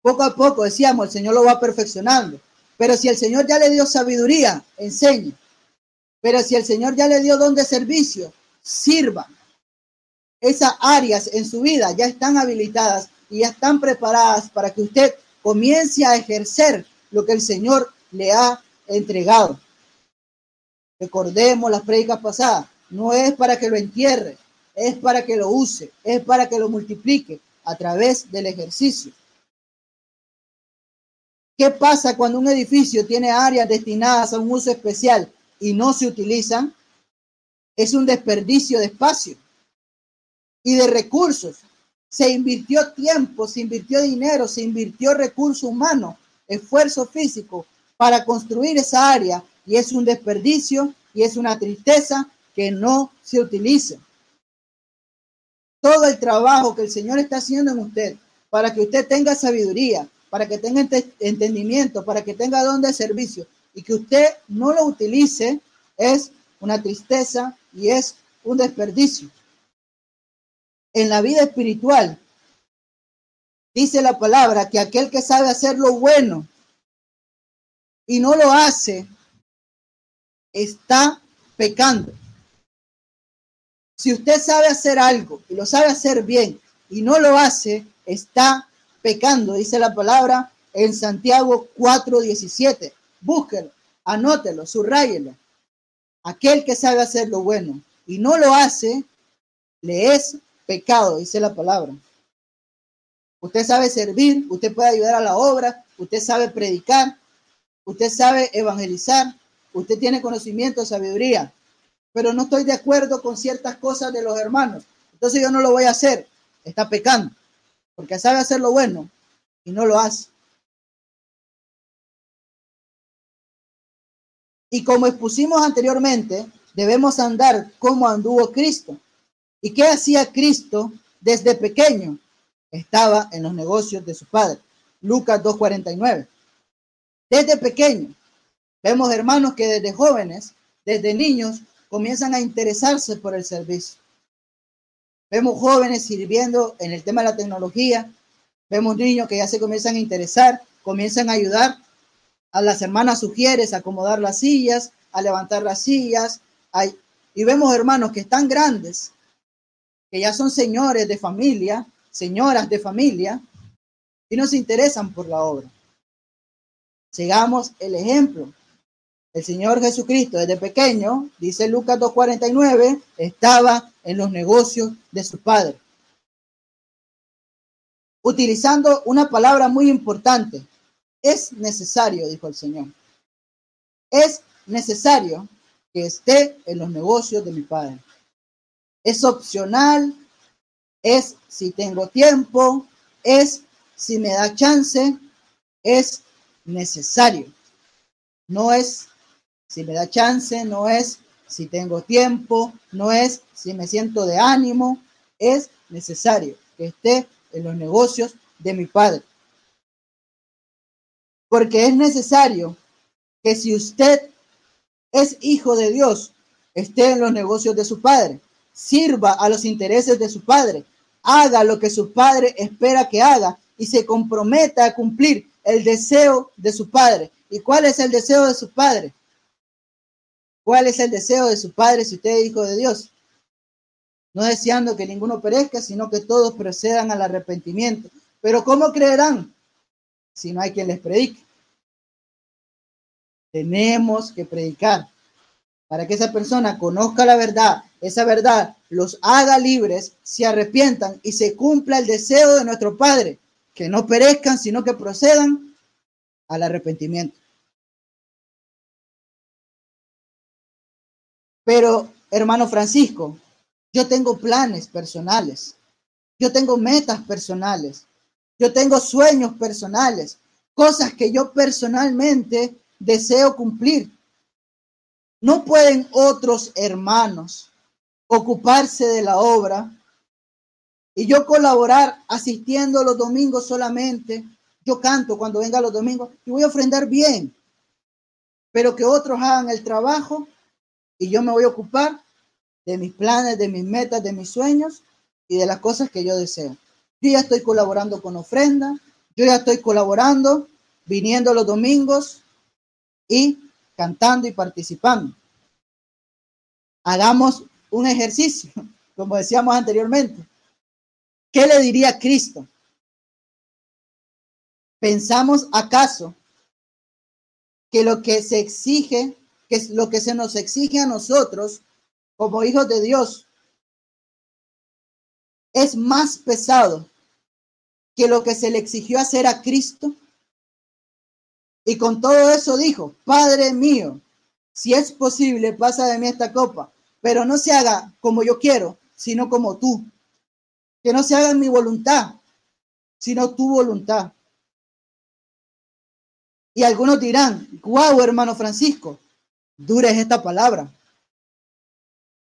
poco a poco decíamos, el Señor lo va perfeccionando. Pero si el Señor ya le dio sabiduría, enseñe. Pero si el Señor ya le dio don de servicio, sirva. Esas áreas en su vida ya están habilitadas y ya están preparadas para que usted comience a ejercer lo que el Señor le ha entregado. Recordemos las prédicas pasadas. No es para que lo entierre, es para que lo use, es para que lo multiplique. a través del ejercicio. ¿Qué pasa cuando un edificio tiene áreas destinadas a un uso especial y no se utilizan? Es un desperdicio de espacio y de recursos. Se invirtió tiempo, se invirtió dinero, se invirtió recurso humano, esfuerzo físico para construir esa área y es un desperdicio y es una tristeza que no se utilice. Todo el trabajo que el Señor está haciendo en usted para que usted tenga sabiduría, para que tenga entendimiento, para que tenga don de servicio y que usted no lo utilice es una tristeza y es un desperdicio en la vida espiritual, dice la palabra que aquel que sabe hacer lo bueno y no lo hace, está pecando. Si usted sabe hacer algo y lo sabe hacer bien y no lo hace, está pecando, dice la palabra en Santiago 4:17. Búsquelo, anótelo, subrayelo. Aquel que sabe hacer lo bueno y no lo hace, le es pecado, dice la palabra. Usted sabe servir, usted puede ayudar a la obra, usted sabe predicar, usted sabe evangelizar, usted tiene conocimiento, sabiduría, pero no estoy de acuerdo con ciertas cosas de los hermanos. Entonces yo no lo voy a hacer. Está pecando, porque sabe hacer lo bueno y no lo hace. Y como expusimos anteriormente, debemos andar como anduvo Cristo. ¿Y qué hacía Cristo desde pequeño? Estaba en los negocios de su padre. Lucas 2.49. Desde pequeño. Vemos hermanos que desde jóvenes, desde niños, comienzan a interesarse por el servicio. Vemos jóvenes sirviendo en el tema de la tecnología. Vemos niños que ya se comienzan a interesar, comienzan a ayudar a las hermanas sugieres a acomodar las sillas, a levantar las sillas. Y vemos hermanos que están grandes que ya son señores de familia, señoras de familia, y no se interesan por la obra. Sigamos el ejemplo. El Señor Jesucristo desde pequeño, dice Lucas 2.49, estaba en los negocios de su padre. Utilizando una palabra muy importante, es necesario, dijo el Señor. Es necesario que esté en los negocios de mi padre es opcional, es si tengo tiempo, es si me da chance, es necesario. No es si me da chance, no es si tengo tiempo, no es si me siento de ánimo, es necesario que esté en los negocios de mi padre. Porque es necesario que si usted es hijo de Dios, esté en los negocios de su padre sirva a los intereses de su padre, haga lo que su padre espera que haga y se comprometa a cumplir el deseo de su padre. ¿Y cuál es el deseo de su padre? ¿Cuál es el deseo de su padre si usted es hijo de Dios? No deseando que ninguno perezca, sino que todos procedan al arrepentimiento. Pero ¿cómo creerán si no hay quien les predique? Tenemos que predicar para que esa persona conozca la verdad, esa verdad los haga libres, se arrepientan y se cumpla el deseo de nuestro Padre, que no perezcan, sino que procedan al arrepentimiento. Pero, hermano Francisco, yo tengo planes personales, yo tengo metas personales, yo tengo sueños personales, cosas que yo personalmente deseo cumplir. ¿No pueden otros hermanos ocuparse de la obra y yo colaborar asistiendo los domingos solamente? Yo canto cuando venga los domingos y voy a ofrendar bien, pero que otros hagan el trabajo y yo me voy a ocupar de mis planes, de mis metas, de mis sueños y de las cosas que yo deseo. Yo ya estoy colaborando con ofrenda, yo ya estoy colaborando, viniendo los domingos y cantando y participando. Hagamos un ejercicio, como decíamos anteriormente. ¿Qué le diría Cristo? ¿Pensamos acaso que lo que se exige, que es lo que se nos exige a nosotros como hijos de Dios, es más pesado que lo que se le exigió hacer a Cristo. Y con todo eso dijo, Padre mío, si es posible, pasa de mí esta copa, pero no se haga como yo quiero, sino como tú. Que no se haga mi voluntad, sino tu voluntad. Y algunos dirán, guau, hermano Francisco, dura es esta palabra.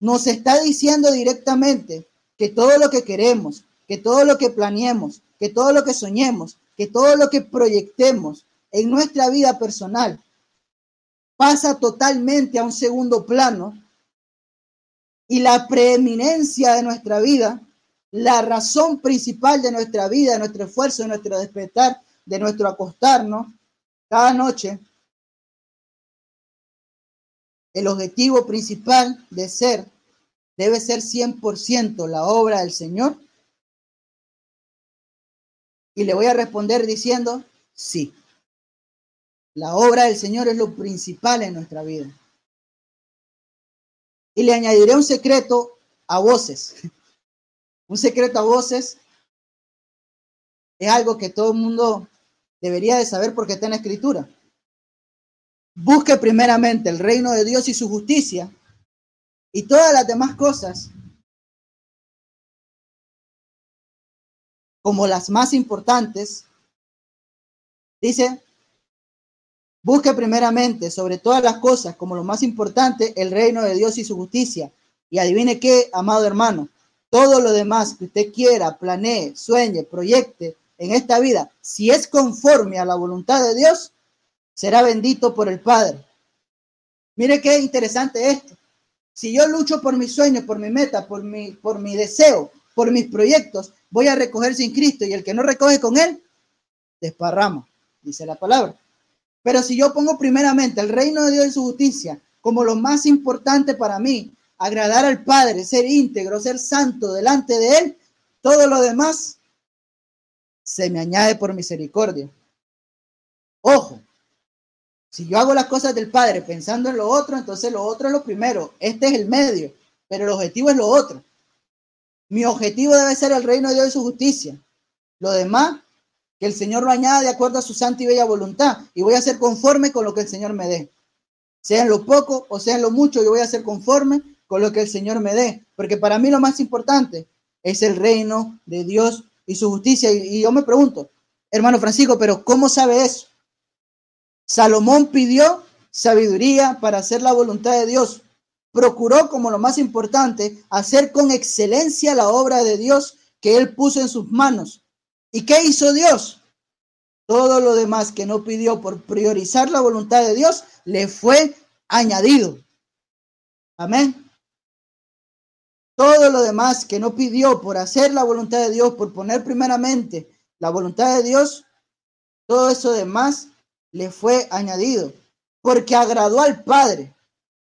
Nos está diciendo directamente que todo lo que queremos, que todo lo que planeemos, que todo lo que soñemos, que todo lo que proyectemos en nuestra vida personal pasa totalmente a un segundo plano y la preeminencia de nuestra vida, la razón principal de nuestra vida, de nuestro esfuerzo, de nuestro despertar, de nuestro acostarnos cada noche, el objetivo principal de ser debe ser 100% la obra del Señor. Y le voy a responder diciendo, sí. La obra del Señor es lo principal en nuestra vida. Y le añadiré un secreto a voces. Un secreto a voces es algo que todo el mundo debería de saber porque está en la escritura. Busque primeramente el reino de Dios y su justicia y todas las demás cosas como las más importantes. Dice, Busque primeramente sobre todas las cosas como lo más importante el reino de Dios y su justicia. Y adivine qué, amado hermano, todo lo demás que usted quiera, planee, sueñe, proyecte en esta vida, si es conforme a la voluntad de Dios, será bendito por el Padre. Mire qué interesante esto. Si yo lucho por mis sueños, por mi meta, por mi, por mi deseo, por mis proyectos, voy a recoger sin Cristo y el que no recoge con él, desparrama, dice la palabra. Pero si yo pongo primeramente el reino de Dios y su justicia como lo más importante para mí, agradar al Padre, ser íntegro, ser santo delante de Él, todo lo demás se me añade por misericordia. Ojo, si yo hago las cosas del Padre pensando en lo otro, entonces lo otro es lo primero. Este es el medio, pero el objetivo es lo otro. Mi objetivo debe ser el reino de Dios y su justicia. Lo demás que el Señor lo añada de acuerdo a su santa y bella voluntad, y voy a ser conforme con lo que el Señor me dé. Sea en lo poco o sea en lo mucho, yo voy a ser conforme con lo que el Señor me dé, porque para mí lo más importante es el reino de Dios y su justicia. Y, y yo me pregunto, hermano Francisco, pero ¿cómo sabe eso? Salomón pidió sabiduría para hacer la voluntad de Dios. Procuró como lo más importante hacer con excelencia la obra de Dios que él puso en sus manos ¿Y qué hizo Dios? Todo lo demás que no pidió por priorizar la voluntad de Dios le fue añadido. Amén. Todo lo demás que no pidió por hacer la voluntad de Dios, por poner primeramente la voluntad de Dios, todo eso demás le fue añadido, porque agradó al Padre.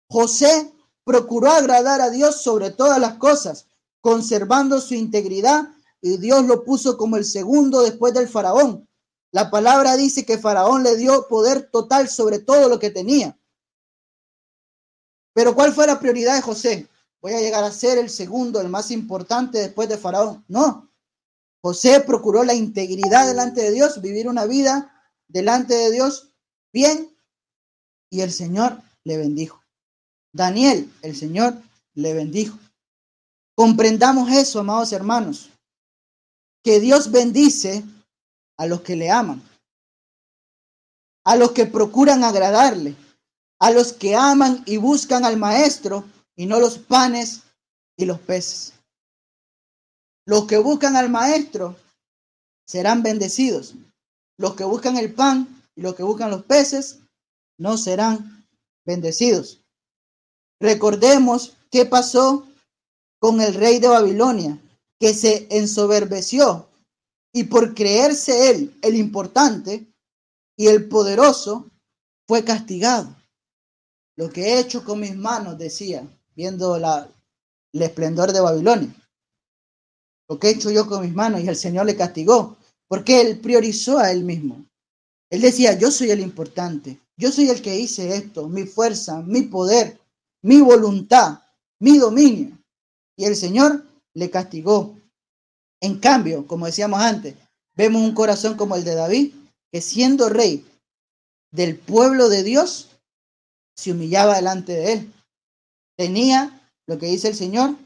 José procuró agradar a Dios sobre todas las cosas, conservando su integridad y Dios lo puso como el segundo después del faraón. La palabra dice que faraón le dio poder total sobre todo lo que tenía. Pero ¿cuál fue la prioridad de José? Voy a llegar a ser el segundo, el más importante después de faraón. No. José procuró la integridad delante de Dios, vivir una vida delante de Dios bien y el Señor le bendijo. Daniel, el Señor le bendijo. Comprendamos eso, amados hermanos que Dios bendice a los que le aman, a los que procuran agradarle, a los que aman y buscan al maestro y no los panes y los peces. Los que buscan al maestro serán bendecidos. Los que buscan el pan y los que buscan los peces no serán bendecidos. Recordemos qué pasó con el rey de Babilonia que se ensoberbeció y por creerse él el importante y el poderoso, fue castigado. Lo que he hecho con mis manos, decía, viendo la, el esplendor de Babilonia. Lo que he hecho yo con mis manos y el Señor le castigó, porque él priorizó a él mismo. Él decía, yo soy el importante, yo soy el que hice esto, mi fuerza, mi poder, mi voluntad, mi dominio. Y el Señor le castigó. En cambio, como decíamos antes, Vemos un corazón como el de David, que siendo rey del pueblo de Dios, se humillaba delante de él. Tenía, lo que dice el Señor,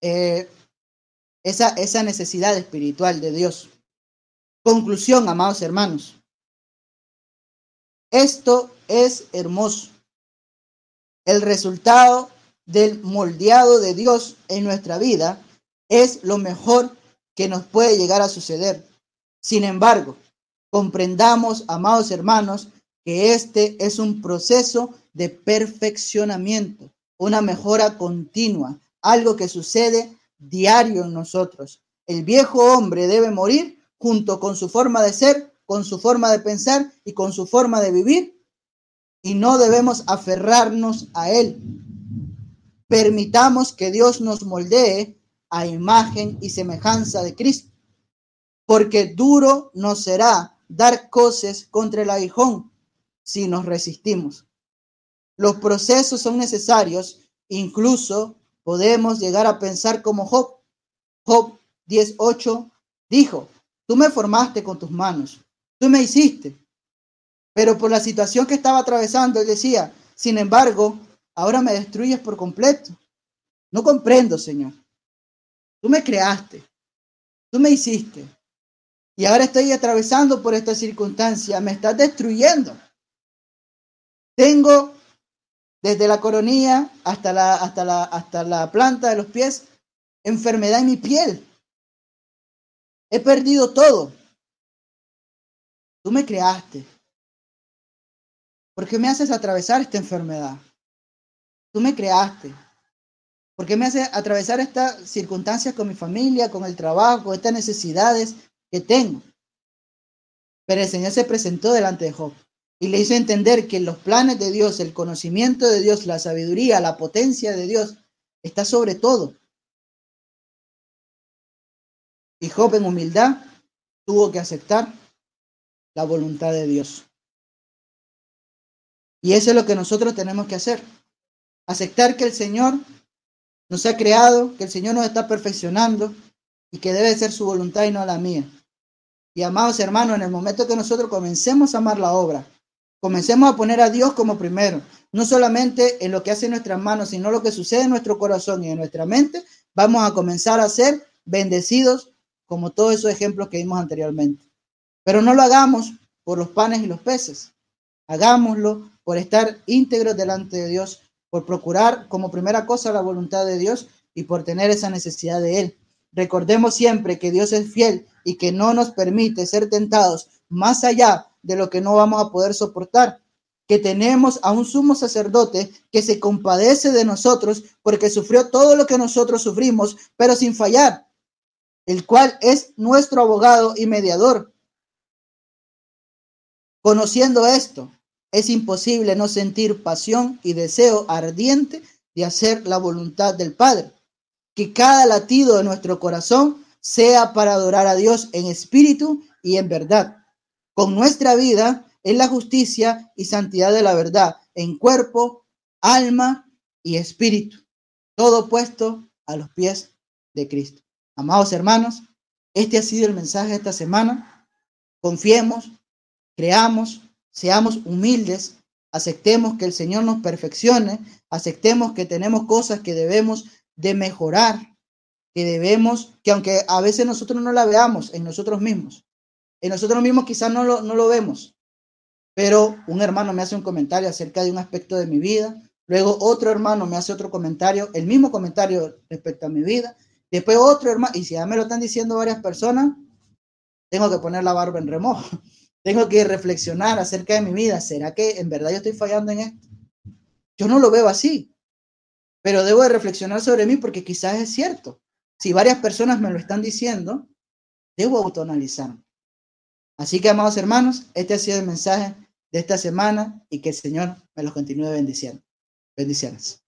eh, esa, esa necesidad espiritual de Dios. Conclusión, amados hermanos. Esto es hermoso. El resultado del moldeado de Dios en nuestra vida es lo mejor que nos puede llegar a suceder. Sin embargo, comprendamos, amados hermanos, que este es un proceso de perfeccionamiento, una mejora continua, algo que sucede diario en nosotros. El viejo hombre debe morir junto con su forma de ser, con su forma de pensar y con su forma de vivir, y no debemos aferrarnos a él. Permitamos que Dios nos moldee a imagen y semejanza de Cristo, porque duro nos será dar coces contra el aguijón si nos resistimos. Los procesos son necesarios, incluso podemos llegar a pensar como Job. Job 18 dijo, tú me formaste con tus manos, tú me hiciste. Pero por la situación que estaba atravesando, él decía, sin embargo, ahora me destruyes por completo. No comprendo, Señor. Tú me creaste, tú me hiciste. Y ahora estoy atravesando por esta circunstancia, me estás destruyendo. Tengo desde la coronilla hasta la, hasta la, hasta la planta de los pies enfermedad en mi piel. He perdido todo. Tú me creaste. ¿Por qué me haces atravesar esta enfermedad? Tú me creaste. ¿Por qué me haces atravesar estas circunstancias con mi familia, con el trabajo, con estas necesidades que tengo? Pero el Señor se presentó delante de Job y le hizo entender que los planes de Dios, el conocimiento de Dios, la sabiduría, la potencia de Dios está sobre todo. Y Job en humildad tuvo que aceptar la voluntad de Dios. Y eso es lo que nosotros tenemos que hacer. Aceptar que el Señor nos ha creado, que el Señor nos está perfeccionando y que debe ser su voluntad y no la mía. Y amados hermanos, en el momento que nosotros comencemos a amar la obra, Comencemos a poner a Dios como primero, no solamente en lo que hace nuestras manos, sino lo que sucede en nuestro corazón y en nuestra mente. Vamos a comenzar a ser bendecidos como todos esos ejemplos que vimos anteriormente. Pero no lo hagamos por los panes y los peces. Hagámoslo por estar íntegros delante de Dios, por procurar como primera cosa la voluntad de Dios y por tener esa necesidad de Él. Recordemos siempre que Dios es fiel y que no nos permite ser tentados más allá de lo que no vamos a poder soportar, que tenemos a un sumo sacerdote que se compadece de nosotros porque sufrió todo lo que nosotros sufrimos, pero sin fallar, el cual es nuestro abogado y mediador. Conociendo esto, es imposible no sentir pasión y deseo ardiente de hacer la voluntad del Padre. Que cada latido de nuestro corazón sea para adorar a Dios en espíritu y en verdad con nuestra vida en la justicia y santidad de la verdad, en cuerpo, alma y espíritu, todo puesto a los pies de Cristo. Amados hermanos, este ha sido el mensaje de esta semana. Confiemos, creamos, seamos humildes, aceptemos que el Señor nos perfeccione, aceptemos que tenemos cosas que debemos de mejorar, que debemos, que aunque a veces nosotros no la veamos en nosotros mismos, en nosotros mismos quizás no lo, no lo vemos, pero un hermano me hace un comentario acerca de un aspecto de mi vida, luego otro hermano me hace otro comentario, el mismo comentario respecto a mi vida, después otro hermano, y si ya me lo están diciendo varias personas, tengo que poner la barba en remojo, tengo que reflexionar acerca de mi vida, ¿será que en verdad yo estoy fallando en esto? Yo no lo veo así, pero debo de reflexionar sobre mí porque quizás es cierto. Si varias personas me lo están diciendo, debo autoanalizarme. Así que, amados hermanos, este ha sido el mensaje de esta semana y que el Señor me los continúe bendiciendo. Bendiciones.